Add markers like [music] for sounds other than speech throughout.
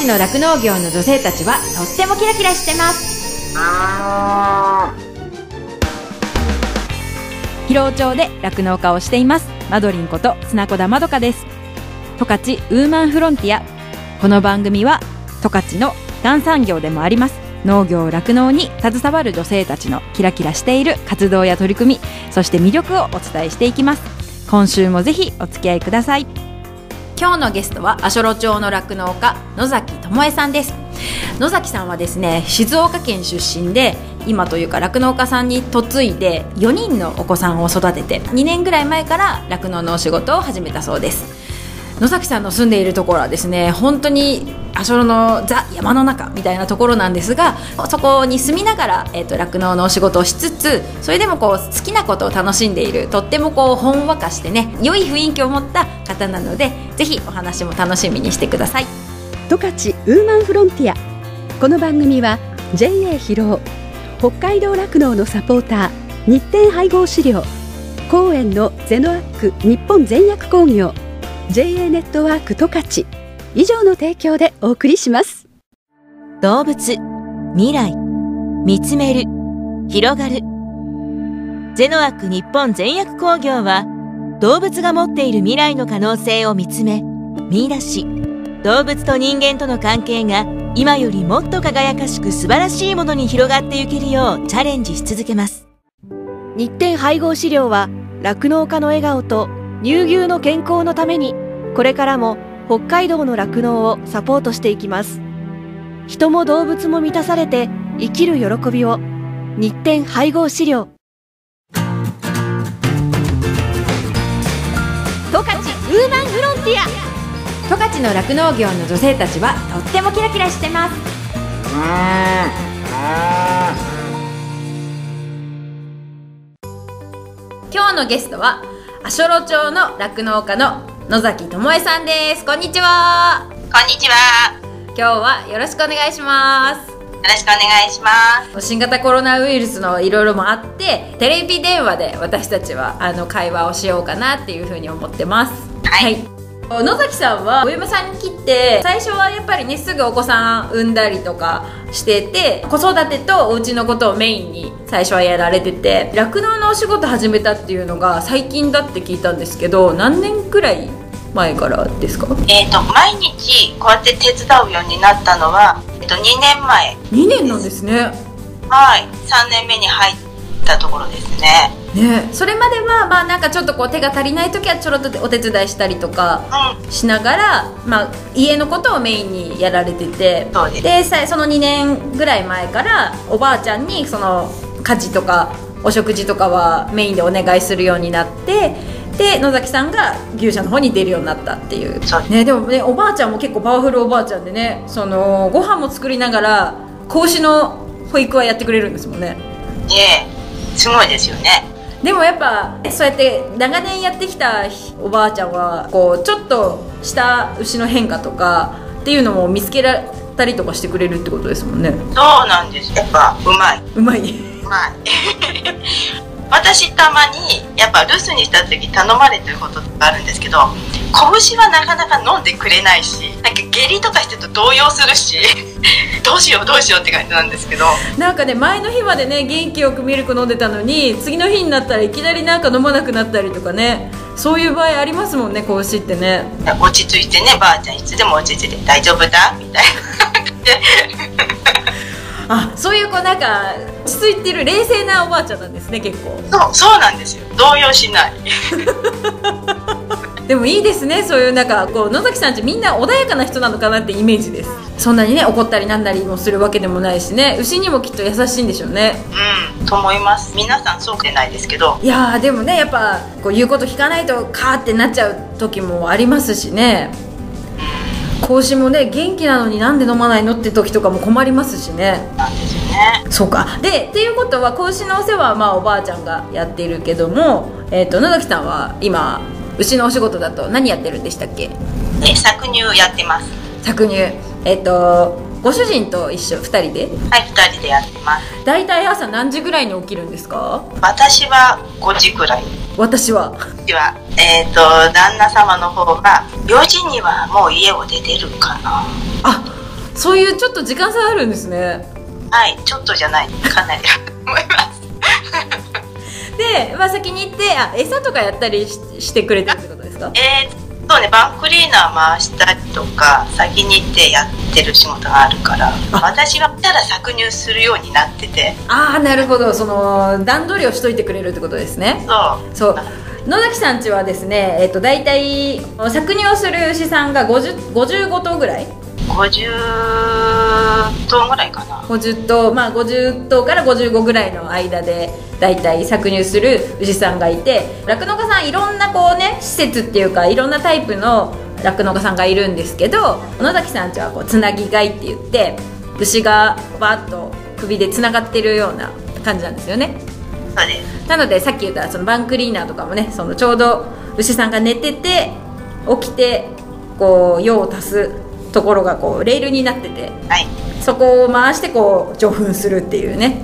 ちの酪農業の女性たちはとってもキラキラしてます。広尾町で酪農家をしています。マドリンこと砂子田まどかです。十勝ウーマンフロンティア。この番組は十勝のがん産業でもあります。農業酪農に携わる女性たちのキラキラしている活動や取り組みそして魅力をお伝えしていきます。今週もぜひお付き合いください。今日のゲストは足寄町の酪農家野崎智恵さんです。野崎さんはですね静岡県出身で今というか酪農家さんに嫁いで4人のお子さんを育てて2年ぐらい前から酪農のお仕事を始めたそうです。野崎さんの住んでいるところはですね本当に足寄のザ山の中みたいなところなんですがそこに住みながら酪農、えーと、のお仕事をしつつそれでもこう好きなことを楽しんでいるとってもこうほんわかしてね良い雰囲気を持った方なのでぜひお話も楽しみにしてください。十勝ウーマンフロンティア。この番組は JA 広尾北海道酪農のサポーター日展配合資料公園のゼノアック日本全薬工業。JA ネットワーク十勝。以上の提供でお送りします。動物未来見つめる広がる。ゼノアック日本全薬工業は動物が持っている未来の可能性を見つめ見出し。動物と人間との関係が今よりもっと輝かしく素晴らしいものに広がっていけるようチャレンジし続けます。日展配合資料は酪農家の笑顔と乳牛の健康のためにこれからも北海道の酪農をサポートしていきます。人も動物も満たされて生きる喜びを日展配合資料。十勝ウーマンフロンティア。十勝の酪農業の女性たちはとってもキラキラしてます。今日のゲストは足寄町の酪農家の野崎智恵さんです。こんにちは。こんにちは。今日はよろしくお願いします。よろしくお願いします。新型コロナウイルスのいろいろもあってテレビ電話で私たちはあの会話をしようかなっていうふうに思ってます。はい、はい野崎さんはお嫁さんに切って最初はやっぱりねすぐお子さん産んだりとかしてて子育てとお家のことをメインに最初はやられてて酪農のお仕事始めたっていうのが最近だって聞いたんですけど何年くらい前からですか？えっ、と毎日こうやって手伝うようになったのは、えー、と2年前。2年なんですね。はい。3年目に入ったところですね。ね、それまではまあなんかちょっとこう手が足りない時はちょろっとお手伝いしたりとかしながら、まあ、家のことをメインにやられててでその2年ぐらい前からおばあちゃんにその家事とかお食事とかはメインでお願いするようになってで野崎さんが牛舎の方に出るようになったっていう。ね、でもねおばあちゃんも結構パワフルおばあちゃんでねそのご飯も作りながら子牛の保育はやってくれるんですもんね。ええすごいですよね。でもやっぱそうやって長年やってきたおばあちゃんはこうちょっとした牛の変化とかっていうのも見つけられたりとかしてくれるってことですもんね。そうなんです。やっぱうまい。うまい。うまい私たまにやっぱ留守にした時頼まれてることがあるんですけど拳はなかなか飲んでくれないしなんか下痢とかしてると動揺するし [laughs] どうしようどうしようって感じなんですけど。なんかね前の日までね元気よくミルク飲んでたのに次の日になったらいきなりなんか飲まなくなったりとかね。そういう場合ありますもんね子牛ってね。落ち着いてねばあちゃんいつでも落ち着いて大丈夫だみたいなあそういうこうなんか落ち着いてる冷静なおばあちゃんなんですね結構。そうそうなんですよ。動揺しない。[laughs] でもいいですねそういうなんかこう野崎さんちみんな穏やかな人なのかなってイメージです。そんなにね怒ったりなんだりもするわけでもないしね。牛にもきっと優しいんでしょうね。うんと思います。皆さんそうでないですけど。いやでもねやっぱこう言うこと聞かないとカーってなっちゃう時もありますしね子牛もね元気なのになんで飲まないのって時とかも困りますしね。なんですよね。そうか。でっていうことは子牛のお世話はまあおばあちゃんがやっているけども、えーと、と野崎さんは今牛のお仕事だと何やってるんでしたっけ？え搾乳やってます。搾乳。えっ、とご主人と一緒2人で？はい2人でやってます。大体朝何時ぐらいに起きるんですか？私は5時ぐらい。私は。私はえっ、と旦那様の方が4時にはもう家を出てるかな。あそういうちょっと時間差あるんですね。はいちょっとじゃない。かなり。思います。[laughs] で、まあ、先に行ってあ餌とかやったりししてくれてるってことですか？えー、そうねバンクリーナー回したりとか先に行ってやってる仕事があるから私が来たら搾乳するようになってて。ああなるほど。その段取りをしといてくれるってことですね。そう。そう。野崎さんちはですね、えっと、大体搾乳をする牛さんが50 55頭ぐらい50頭ぐらいかな。50頭まあ50頭から55ぐらいの間で大体搾乳する牛さんがいて酪農家さんいろんなこうね施設っていうかいろんなタイプの酪農家さんがいるんですけど野崎さんちはこうつなぎ飼いって言って牛がバーッと首でつながってるような感じなんですよね。そうです。なのでさっき言ったそのバンクリーナーとかもねそのちょうど牛さんが寝てて起きてこう用を足すところがこうレールになっててはい。そこを回してこう上粉するっていうね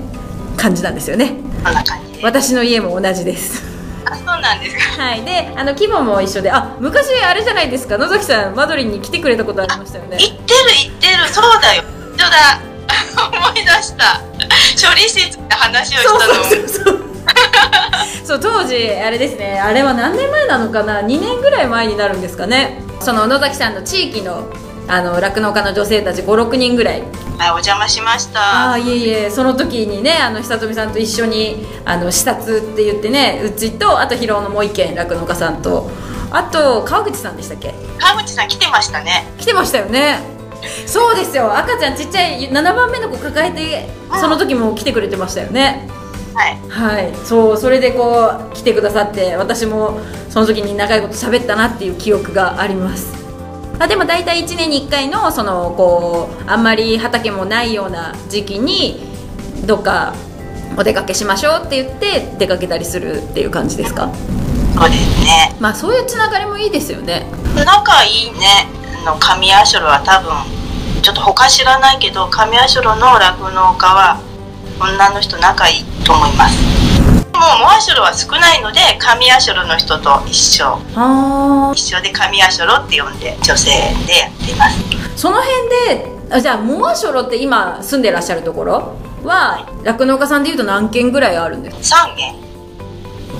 感じなんですよね。そんな感じで私の家も同じです。あそうなんですか。はい。であの規模も一緒であ昔あれじゃないですか。野崎さんマドリンに来てくれたことありましたよね。行ってる行ってる。そうだよ。一緒だ。[laughs] 思い出した。処理室で話をしたの。そうそうそうそう。[laughs] 当時あれですね。あれは何年前なのかな？2年ぐらい前になるんですかね。その野崎さんの地域のあの酪農家の女性たち56人ぐらい。はいお邪魔しました。ああいえいえ。その時にねあの久富さんと一緒にあの視察って言ってねうちとあと広尾のもう一軒酪農家さんと。あと川口さんでしたっけ？川口さん来てましたね。来てましたよね。そうですよ。赤ちゃんちっちゃい7番目の子抱えてその時も来てくれてましたよね。はい。はい。そうそれでこう来てくださって私もその時に長いこと喋ったなっていう記憶がありますあでも大体1年に1回のそのこうあんまり畑もないような時期にどっかお出かけしましょうって言って出かけたりするっていう感じですか？そうですね。まあそういうつながりもいいですよね。仲いいね。あの上足ロは多分ちょっと他知らないけど上足ロの酪農家は女の人仲いいと思いますもうモアショロは少ないので上足ロの人と一緒。あ一緒で上足ロって呼んで女性でやっています。その辺であじゃあモアショロって今住んでらっしゃるところは酪農家さんでいうと何軒ぐらいあるんですか？3軒。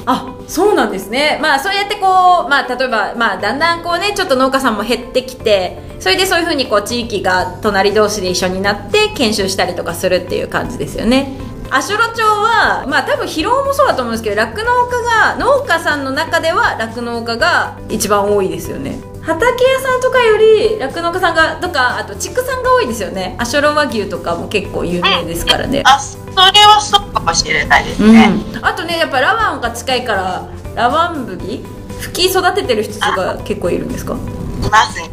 あそうなんですね。まあそうやってこうまあ例えばまあだんだんこうねちょっと農家さんも減ってきてそれでそういうふうにこう地域が隣同士で一緒になって研修したりとかするっていう感じですよね足寄町はまあ多分広尾もそうだと思うんですけど酪農家が農家さんの中では酪農家が一番多いですよね。畑屋さんとかより酪農家さんがとかあと畜産が多いですよね。足寄和牛とかも結構有名ですからね。あそれはそうかもしれないですうね、ん、あとねやっぱラワンが近いからラワン麦吹き育ててる人が結構いるんですか？いますね。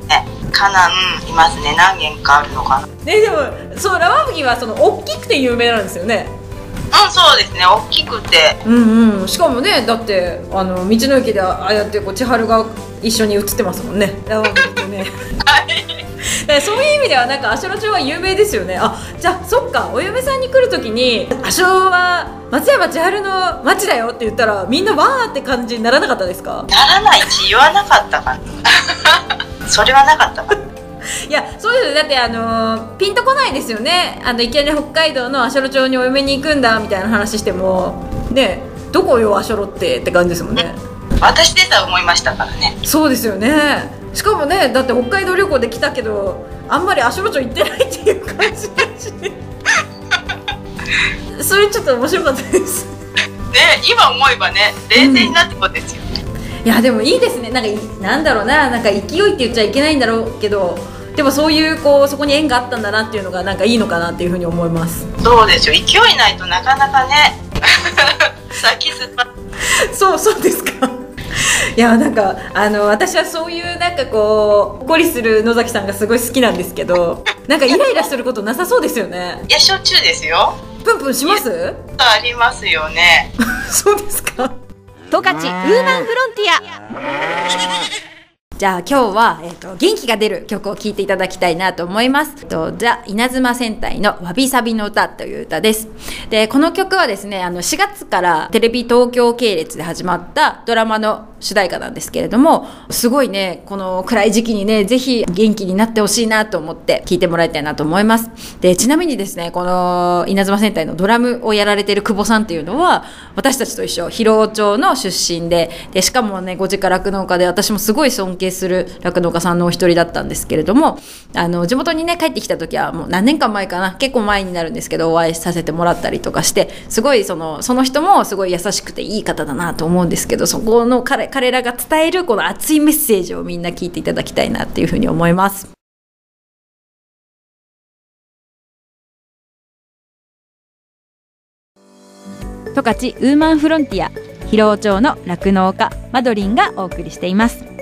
カナンいますね。何軒かあるのかな。うんねでもそうラワン麦はその大きくて有名なんですよねそうですね。大きくて。うんうん。しかもねだってあの道の駅でああやってこう千春が一緒に写ってますもんね。ラワン麦とねだからそういう意味ではなんか足寄町は有名ですよね。あじゃあそっか。お嫁さんに来る時に「足寄は松山千春の町だよ」って言ったらみんなわーって感じにならなかったですか？ならないし言わなかったかな。[laughs] それはなかったか [laughs] いやそうですよ。だってあのーピンとこないですよね。あのいきなり北海道の足寄町にお嫁に行くんだみたいな話してもねどこよ足寄ってって感じですもんね。私でさえ思いましたからね。そうですよね。しかもねだって北海道旅行で来たけどあんまり足寄町行ってないっていう感じだし。[laughs] それちょっと面白かったです。ね今思えばね冷静になってことですよね、いやでもいいですね。なんかいなんだろうな。なんか勢いって言っちゃいけないんだろうけどでもそういうこうそこに縁があったんだなっていうのがなんかいいのかなっていうふうに思います。そうですよ。勢いないとなかなかね。[laughs] 先進まそうそうですか。いやなんかあの私はそういうなんかこうほっこりする野崎さんがすごい好きなんですけどなんかイライラすることなさそうですよね。いやしょっちゅうですよ。プンプンします？ありますよね。[laughs] そうですか十勝ウーマンフロンティア。じゃあ今日は、えーと、元気が出る曲を聴いていただきたいなと思います。とじゃ稲妻戦隊のわびさびの歌という歌です。で、この曲はですね、あの4月からテレビ東京系列で始まったドラマの主題歌なんですけれども、すごいね、この暗い時期にね、ぜひ元気になってほしいなと思って聴いてもらいたいなと思います。で、ちなみにですね、この稲妻戦隊のドラムをやられてる久保さんっていうのは、私たちと一緒、広尾町の出身で、で、しかもね、ご実家酪農家で、私もすごい尊敬する酪農家さんのお一人だったんですけれども、あの、地元にね、帰ってきた時はもう何年間前かな、結構前になるんですけど、お会いさせてもらったりとかして、すごいその、その人もすごい優しくていい方だなと思うんですけど、そこの彼、彼らが伝えるこの熱いメッセージをみんな聞いていただきたいなっていうふうに思います。十勝ウーマンフロンティア広尾町の酪農家マドリンがお送りしています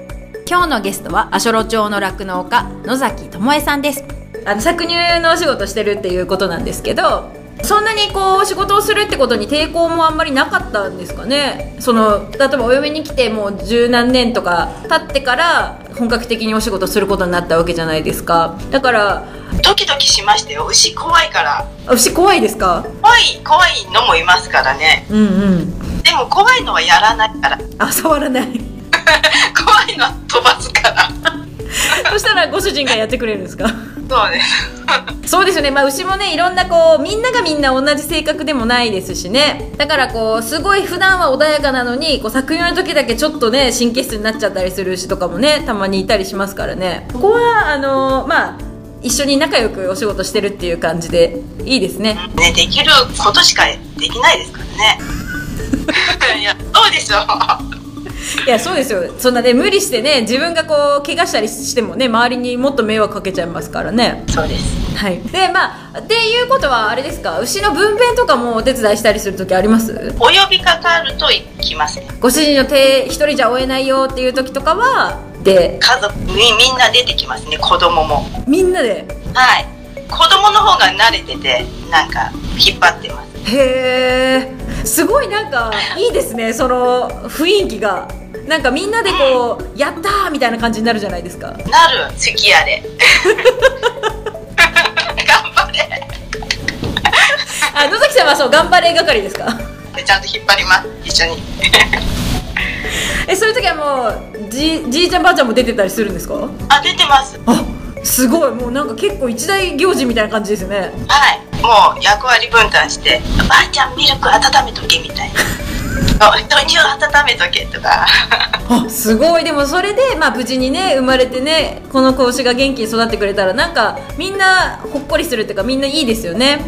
今日のゲストは足寄町の酪農家野崎智恵さんです。あの搾乳のお仕事してるっていうことなんですけどそんなにこう仕事をするってことに抵抗もあんまりなかったんですかね。その例えばお嫁に来てもう十何年とか経ってから本格的にお仕事することになったわけじゃないですか。だからドキドキしましたよ。牛怖いから。牛怖いですか？怖い怖いのもいますからね。うんうん。でも怖いのはやらないから。あ触らない [laughs] 怖いのは飛ばすから。そしたらご主人がやってくれるんですか？そうです。そうですよね、まあ、牛もねいろんなこうみんながみんな同じ性格でもないですしね。だからこうすごい普段は穏やかなのにこう搾乳の時だけちょっとね神経質になっちゃったりする牛とかもねたまにいたりしますからね。ここはあのー、まあ一緒に仲良くお仕事してるっていう感じでいいですね。ねできることしかできないですからね。[laughs] いやどうでしょういやそうですよ。そんなね無理してね自分がこう怪我したりしてもね周りにもっと迷惑かけちゃいますからね。そうです。はい。でまあっていうことはあれですか？牛の分娩とかもお手伝いしたりする時あります？お呼びかかると行きますね。ご主人の手一人じゃ追えないよっていう時とかはで。家族にみんな出てきますね子供も。みんなで？はい。子供の方が慣れててなんか引っ張ってますへえすごいなんかいいですねその雰囲気が。なんかみんなでこう、うん、やったーみたいな感じになるじゃないですか。なる。好きやで頑張れ。あ野崎さんはそう頑張れ係ですか？ちゃんと引っ張ります。一緒に。えそういう時はもうじじいちゃんばあちゃんも出てたりするんですか？あ出てます。あすごい。もうなんか結構一大行事みたいな感じですよね。はい。もう役割分担して「ばあちゃんミルク温めとけ」みたいな。[laughs] 豆乳温めとけとか。[laughs] あすごい。でもそれで、まあ、無事にね生まれてねこの子牛が元気に育ってくれたらなんかみんなほっこりするっていうかみんないいですよね。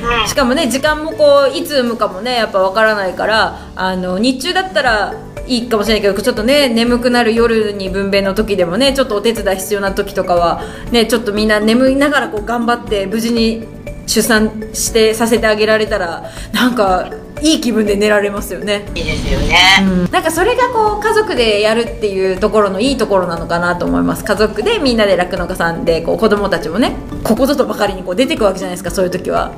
うん、しかもね時間もこういつ産むかもねやっぱ分からないからあの日中だったらいいかもしれないけどちょっとね眠くなる夜に分娩の時でもねちょっとお手伝い必要な時とかはねちょっとみんな眠いながらこう頑張って無事に出産してさせてあげられたらなんかいい気分で寝られますよね。いいですよね、うん、なんかそれがこう家族でやるっていうところのいいところなのかなと思います。家族でみんなで酪農家さんでこう子供たちもねここぞとばかりにこう出てくわけじゃないですかそういう時は。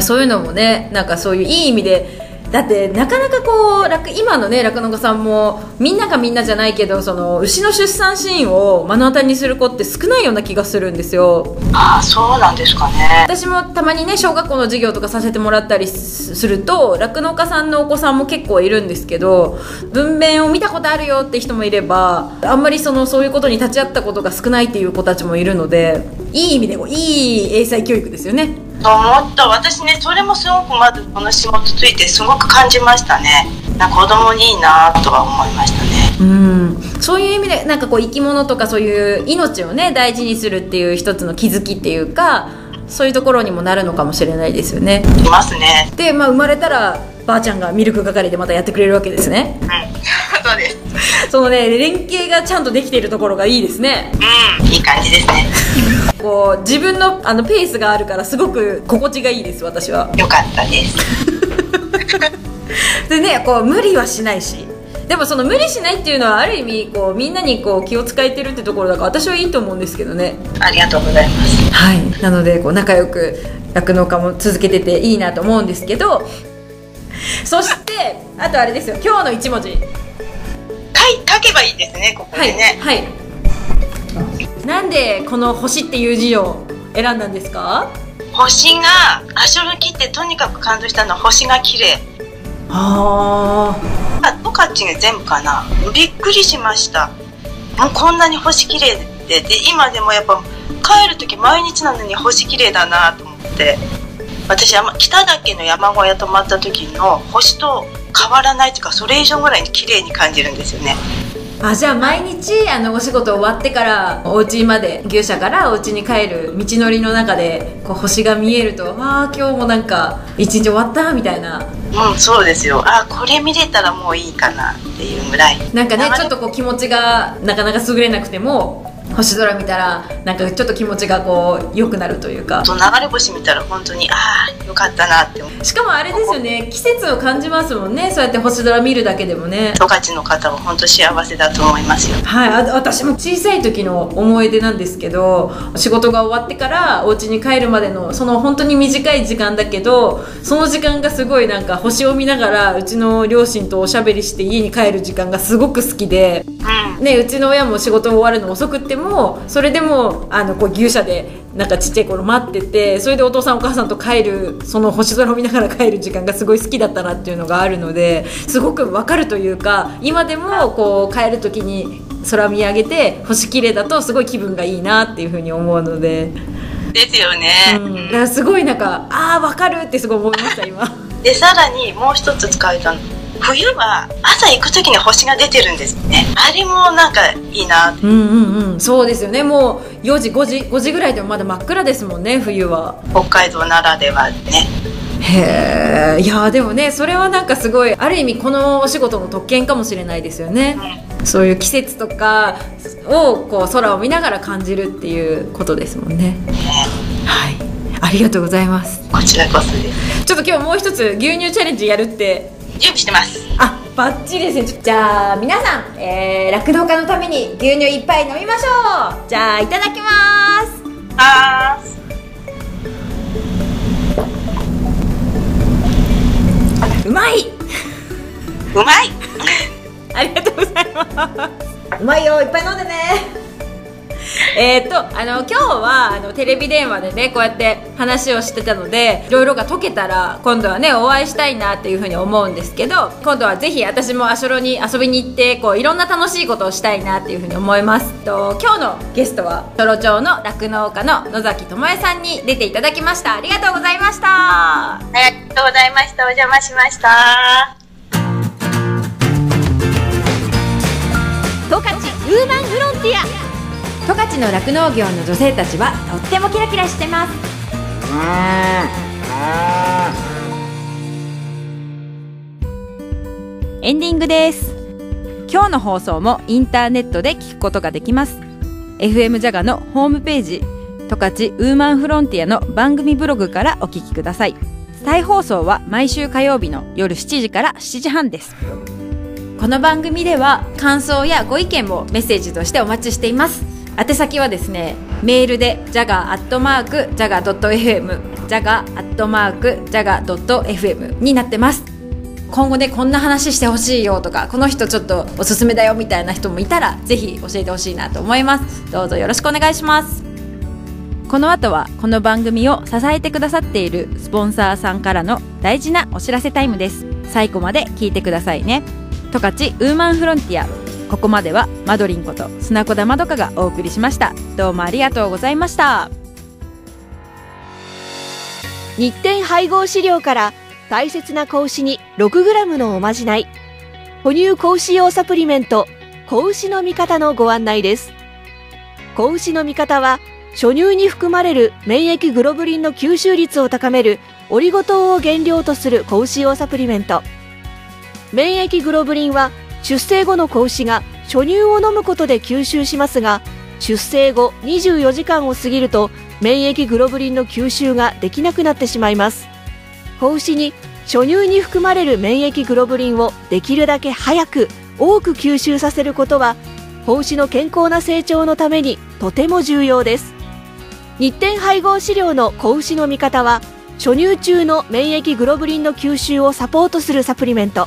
そういうのもねなんかそういういい意味でだってなかなかこう今のね酪農家さんもみんながみんなじゃないけどその牛の出産シーンを目の当たりにする子って少ないような気がするんですよ。ああそうなんですかね。私もたまにね小学校の授業とかさせてもらったりすると酪農家さんのお子さんも結構いるんですけど文面を見たことあるよって人もいればあんまりそのそういうことに立ち会ったことが少ないっていう子たちもいるのでいい意味でいい英才教育ですよね。と思った。私ねそれもすごくまずこの仕事ついてすごく感じましたね。な子供にいいなとは思いましたね。うん。そういう意味でなんかこう生き物とかそういう命をね大事にするっていう一つの気づきっていうかそういうところにもなるのかもしれないですよね。いますね。で、まあ、生まれたらばあちゃんがミルク係でまたやってくれるわけですね。うん。そうです。[laughs] そのね連携がちゃんとできているところがいいですね。うん。いい感じですねこう自分のあのペースがあるからすごく心地がいいです私は。よかったです。[laughs] でねこう無理はしないし。でもその無理しないっていうのはある意味こうみんなにこう気を使えてるってところだから私はいいと思うんですけどね。ありがとうございます。はい。なのでこう仲良く酪農家も続けてていいなと思うんですけど。そしてあとあれですよ。今日の一文字。かいか書けばいいですねここでね。はい、はい、なんでこの星っていう字を選んだんですか？星が足の木ってとにかく感動したのは星が綺麗。ああ十勝が全部かな。びっくりしました。もうこんなに星綺麗で。で今でもやっぱ帰る時毎日なのに星綺麗だなと思って。私北岳の山小屋泊まった時の星と変わらないというかそれ以上ぐらいに綺麗に感じるんですよねあじゃあ毎日あのお仕事終わってからお家まで牛舎からお家に帰る道のりの中でこう星が見えるとああ今日もなんか一日終わったみたいな。うんそうですよ。あこれ見れたらもういいかなっていうぐらい。なんかねちょっとこう気持ちがなかなか優れなくても星空見たらなんかちょっと気持ちがこう良くなるというか。流れ星見たら本当にああよかったなって思しかもあれですよね季節を感じますもんねそうやって星空見るだけでもね。十勝の方は本当幸せだと思いますよ。はい私も小さい時の思い出なんですけど仕事が終わってからお家に帰るまでのその本当に短い時間だけどその時間がすごいなんか星を見ながらうちの両親とおしゃべりして家に帰る時間がすごく好きで、うん、ね、うちの親も仕事終わるの遅くってもそれでもあのこう牛舎でなんかちっちゃい頃待っててそれでお父さんお母さんと帰るその星空を見ながら帰る時間がすごい好きだったなっていうのがあるのですごくわかるというか今でもこう帰る時に空見上げて星綺麗だとすごい気分がいいなっていうふうに思うので。ですよね、うん、だからすごいなんかああわかるってすごい思いました今。でさらにもう一つ使えたの冬は朝行く時に星が出てるんですね。あれもなんかいいな。うんうんうん。そうですよね。もう4時5時5時ぐらいでもまだ真っ暗ですもんね冬は。北海道ならではね。へえ。いやでもねそれはなんかすごいある意味このお仕事の特権かもしれないですよね、うん、そういう季節とかをこう空を見ながら感じるっていうことですもんね、ね、はい。ありがとうございます。こちらこそです。ちょっと今日もう一つ牛乳チャレンジやるって準備してます。あバッチリですね。じゃあ皆さん酪農、えー、家のために牛乳いっぱい飲みましょう。じゃあいただきます。あうまい。うまい。[laughs] ありがとうございます。うまいよ。いっぱい飲んでねえっとあの今日はあのテレビ電話でねこうやって話をしてたのでいろいろが解けたら今度はねお会いしたいなっていうふうに思うんですけど今度はぜひ私も足ロに遊びに行ってこういろんな楽しいことをしたいなっていうふうに思います。と今日のゲストはトロ町の酪農家の野崎智恵さんに出ていただきました。ありがとうございました。ありがとうございました。お邪魔しました。十勝ウーマンフロンティア十勝の酪農業の女性たちはとってもキラキラしてます。エンディングです。今日の放送もインターネットで聞くことができます。FM ジャガのホームページ十勝ウーマンフロンティアの番組ブログからお聞きください。再放送は毎週火曜日の夜7時から7時半です。この番組では感想やご意見もメッセージとしてお待ちしています。宛先はですねメールで jaga.jaga.fm jaga.jaga.fm になってます。今後ねこんな話してほしいよとかこの人ちょっとおすすめだよみたいな人もいたらぜひ教えてほしいなと思います。どうぞよろしくお願いします。この後はこの番組を支えてくださっているスポンサーさんからの大事なお知らせタイムです。最後まで聞いてくださいね。十勝ウーマンフロンティア。ここまではマドリンこと砂子田まどかがお送りしました。どうもありがとうございました。日展配合飼料から大切な子牛に 6g のおまじない。哺乳子牛用サプリメント子牛の味方のご案内です。子牛の味方は初乳に含まれる免疫グロブリンの吸収率を高めるオリゴ糖を原料とする子牛用サプリメント。免疫グロブリンは出生後の子牛が初乳を飲むことで吸収しますが出生後24時間を過ぎると免疫グロブリンの吸収ができなくなってしまいます。子牛に初乳に含まれる免疫グロブリンをできるだけ早く多く吸収させることは子牛の健康な成長のためにとても重要です。日展配合飼料の子牛の見方は初乳中の免疫グロブリンの吸収をサポートするサプリメント。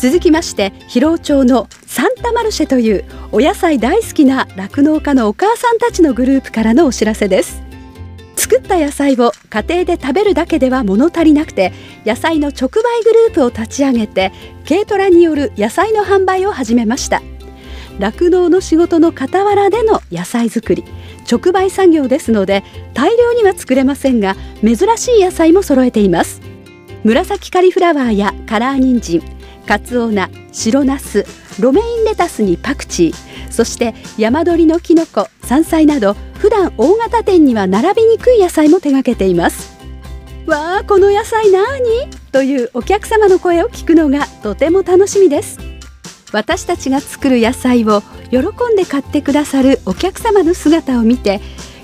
続きまして広尾町のサンタマルシェというお野菜大好きな酪農家のお母さんたちのグループからのお知らせです。作った野菜を家庭で食べるだけでは物足りなくて野菜の直売グループを立ち上げて軽トラによる野菜の販売を始めました。酪農の仕事の傍らでの野菜作り直売作業ですので大量には作れませんが珍しい野菜も揃えています。紫カリフラワーやカラー人参カツオナ白ナスロメインレタスにパクチーそして山鳥のきのこ山菜など普段大型店には並びにくい野菜も手掛けています。わあこの野菜なに？というお客様の声を聞くのがとても楽しみです。私たちが作る野菜を喜んで買ってくださるお客様の姿を見て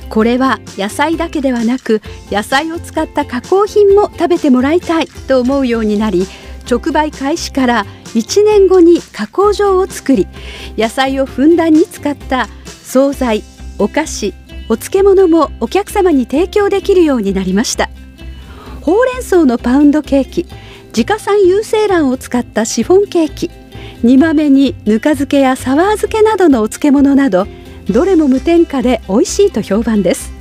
これは野菜だけではなく野菜を使った加工品も食べてもらいたいと思うようになり直売開始から1年後に加工場を作り野菜をふんだんに使った惣菜お菓子お漬物もお客様に提供できるようになりました。ほうれん草のパウンドケーキ自家産有精卵を使ったシフォンケーキ煮豆にぬか漬けやサワー漬けなどのお漬物などどれも無添加で美味しいと評判です。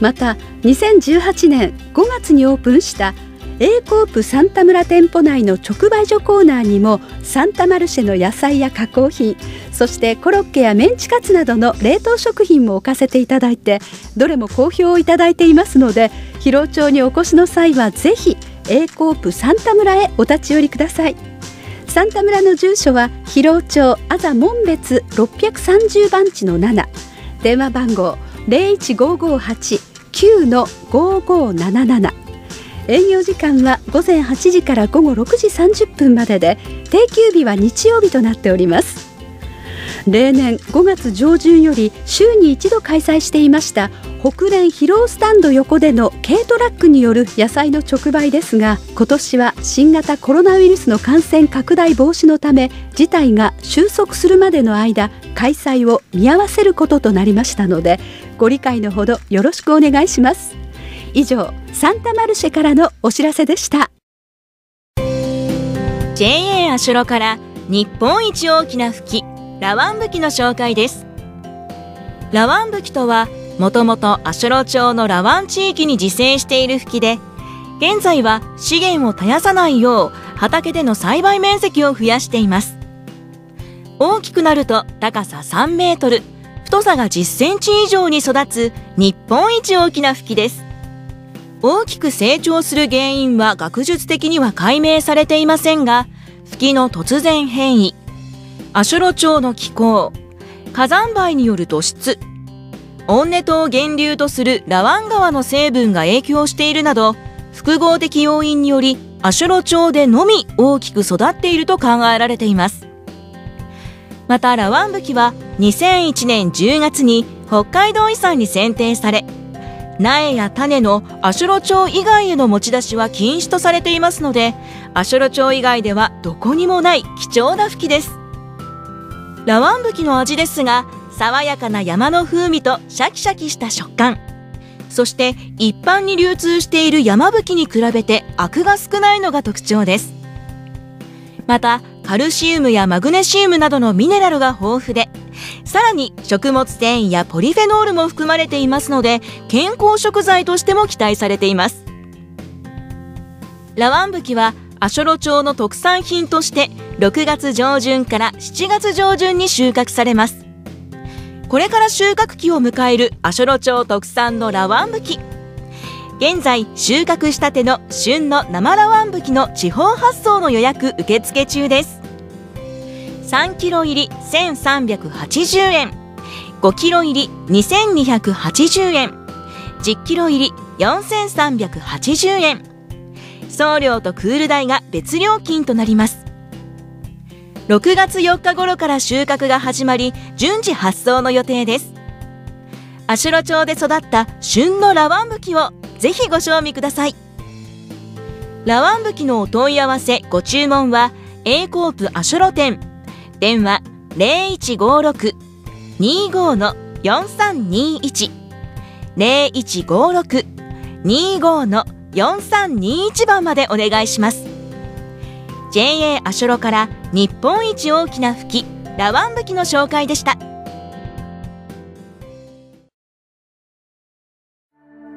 また2018年5月にオープンした A コープサンタ村店舗内の直売所コーナーにもサンタマルシェの野菜や加工品そしてコロッケやメンチカツなどの冷凍食品も置かせていただいてどれも好評をいただいていますので広尾町にお越しの際はぜひ A コープサンタ村へお立ち寄りください。サンタ村の住所は広尾町あざ門別630番地の7電話番号01558-9の5577営業時間は午前8時から午後6時30分までで定休日は日曜日となっております。例年5月上旬より週に一度開催していました北連疲労スタンド横での軽トラックによる野菜の直売ですが今年は新型コロナウイルスの感染拡大防止のため事態が収束するまでの間開催を見合わせることとなりましたのでご理解のほどよろしくお願いします。以上サンタマルシェからのお知らせでした。JA アシュロから日本一大きな吹きラワンブキの紹介です。ラワンブキとはもともとアシュロ町のラワン地域に自生している吹きで現在は資源を絶やさないよう畑での栽培面積を増やしています。大きくなると高さ3メートル太さが10センチ以上に育つ日本一大きな吹きです。大きく成長する原因は学術的には解明されていませんが吹きの突然変異アシュロ町の気候火山灰による土質オンネ島を源流とするラワン川の成分が影響しているなど複合的要因によりアシュロ町でのみ大きく育っていると考えられています。またラワンブキは2001年10月に北海道遺産に選定され苗や種のアシュロ町以外への持ち出しは禁止とされていますのでアシュロ町以外ではどこにもない貴重な吹きです。ラワンブキの味ですが爽やかな山の風味とシャキシャキした食感。そして一般に流通している山吹きに比べてアクが少ないのが特徴です。またカルシウムやマグネシウムなどのミネラルが豊富でさらに食物繊維やポリフェノールも含まれていますので健康食材としても期待されています。ラワンブキはアショロ町の特産品として6月上旬から7月上旬に収穫されます。これから収穫期を迎えるアショロ町特産のラワンブキ。現在収穫したての旬の生ラワンブキの地方発送の予約受付中です。3キロ入り1380円。5キロ入り2280円。10キロ入り4380円。送料とクール代が別料金となります。6月4日頃から収穫が始まり順次発送の予定です。足代町で育った旬のラワンブキをぜひご賞味ください。ラワンブキのお問い合わせご注文は A コープアシュロ店電話0156-25-4321 0156-25-4321番までお願いします。JA アシュロから日本一大きな吹きラワンブキの紹介でした。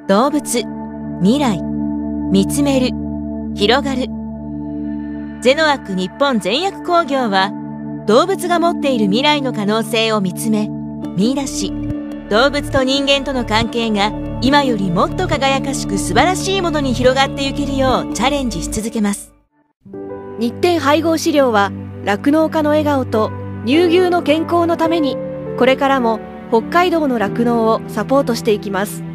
動物未来見つめる広がる。ゼノアック日本全薬工業は動物が持っている未来の可能性を見つめ見出し動物と人間との関係が今よりもっと輝かしく素晴らしいものに広がっていけるようチャレンジし続けます。日展配合飼料は酪農家の笑顔と乳牛の健康のためにこれからも北海道の酪農をサポートしていきます。